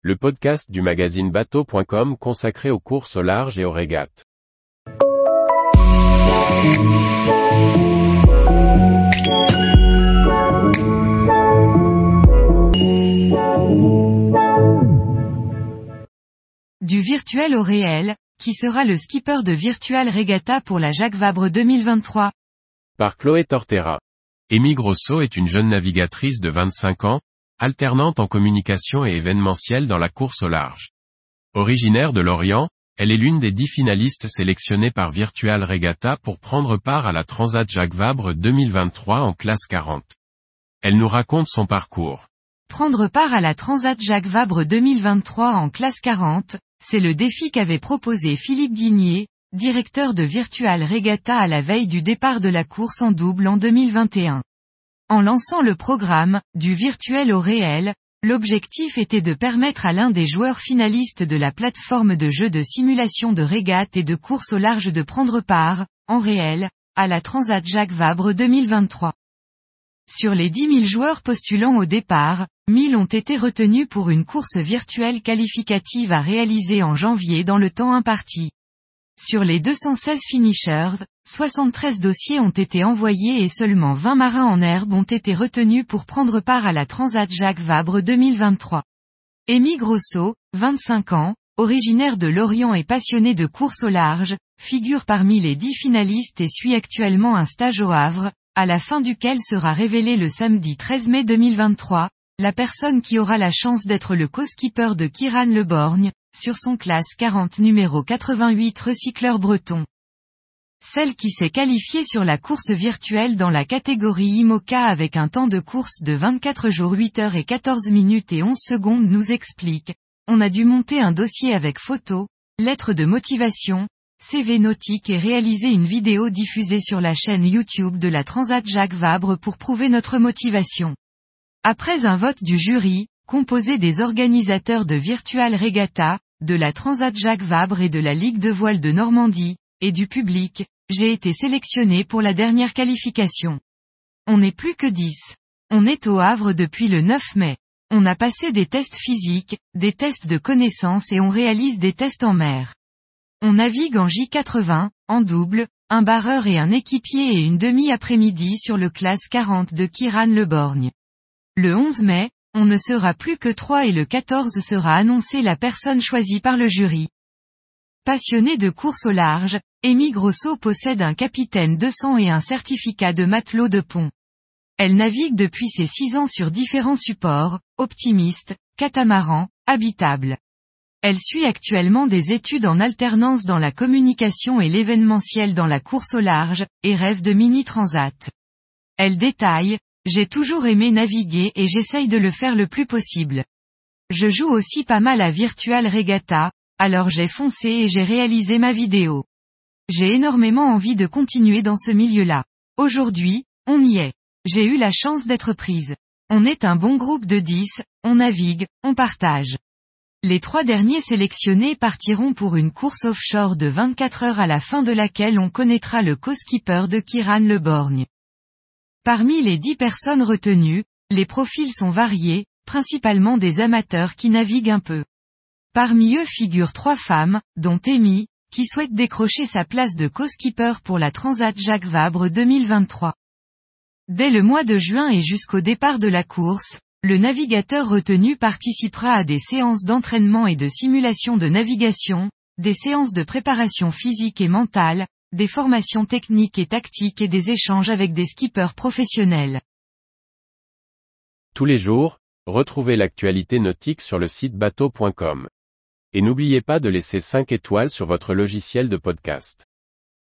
le podcast du magazine bateau.com consacré aux courses au large et aux régates. Du virtuel au réel, qui sera le skipper de Virtual Regatta pour la Jacques Vabre 2023 Par Chloé Tortera. Amy Grosso est une jeune navigatrice de 25 ans, alternante en communication et événementiel dans la course au large. Originaire de Lorient, elle est l'une des dix finalistes sélectionnées par Virtual Regatta pour prendre part à la Transat Jacques Vabre 2023 en classe 40. Elle nous raconte son parcours. Prendre part à la Transat Jacques Vabre 2023 en classe 40, c'est le défi qu'avait proposé Philippe Guigné, directeur de Virtual Regatta à la veille du départ de la course en double en 2021. En lançant le programme, du virtuel au réel, l'objectif était de permettre à l'un des joueurs finalistes de la plateforme de jeu de simulation de régate et de course au large de prendre part, en réel, à la Transat Jacques Vabre 2023. Sur les 10 000 joueurs postulant au départ, 1000 ont été retenus pour une course virtuelle qualificative à réaliser en janvier dans le temps imparti. Sur les 216 finishers, 73 dossiers ont été envoyés et seulement 20 marins en herbe ont été retenus pour prendre part à la Transat Jacques Vabre 2023. Amy Grosso, 25 ans, originaire de Lorient et passionné de course au large, figure parmi les 10 finalistes et suit actuellement un stage au Havre, à la fin duquel sera révélé le samedi 13 mai 2023, la personne qui aura la chance d'être le co-skipper de Kiran Leborgne, sur son classe 40 numéro 88 recycleur breton. Celle qui s'est qualifiée sur la course virtuelle dans la catégorie IMOCA avec un temps de course de 24 jours 8 heures et 14 minutes et 11 secondes nous explique. On a dû monter un dossier avec photo, lettre de motivation, CV nautique et réaliser une vidéo diffusée sur la chaîne YouTube de la Transat Jacques Vabre pour prouver notre motivation. Après un vote du jury, composé des organisateurs de Virtual Regatta, de la Transat Jacques Vabre et de la Ligue de voile de Normandie, et du public, j'ai été sélectionné pour la dernière qualification. On n'est plus que 10. On est au Havre depuis le 9 mai. On a passé des tests physiques, des tests de connaissances et on réalise des tests en mer. On navigue en J80, en double, un barreur et un équipier et une demi-après-midi sur le classe 40 de Kiran Le Borgne. Le 11 mai, on ne sera plus que 3 et le 14 sera annoncé la personne choisie par le jury. Passionnée de course au large, Amy Grosso possède un capitaine 200 et un certificat de matelot de pont. Elle navigue depuis ses 6 ans sur différents supports, optimistes, catamaran, habitables. Elle suit actuellement des études en alternance dans la communication et l'événementiel dans la course au large, et rêve de mini-transat. Elle détaille, j'ai toujours aimé naviguer et j'essaye de le faire le plus possible. Je joue aussi pas mal à Virtual Regatta, alors j'ai foncé et j'ai réalisé ma vidéo. J'ai énormément envie de continuer dans ce milieu-là. Aujourd'hui, on y est. J'ai eu la chance d'être prise. On est un bon groupe de 10, on navigue, on partage. Les trois derniers sélectionnés partiront pour une course offshore de 24 heures à la fin de laquelle on connaîtra le co-skipper de Kiran Le Borgne. Parmi les 10 personnes retenues, les profils sont variés, principalement des amateurs qui naviguent un peu. Parmi eux figurent trois femmes, dont Amy, qui souhaite décrocher sa place de co-skipper pour la Transat Jacques Vabre 2023. Dès le mois de juin et jusqu'au départ de la course, le navigateur retenu participera à des séances d'entraînement et de simulation de navigation, des séances de préparation physique et mentale, des formations techniques et tactiques et des échanges avec des skippers professionnels. Tous les jours, retrouvez l'actualité nautique sur le site bateau.com. Et n'oubliez pas de laisser 5 étoiles sur votre logiciel de podcast.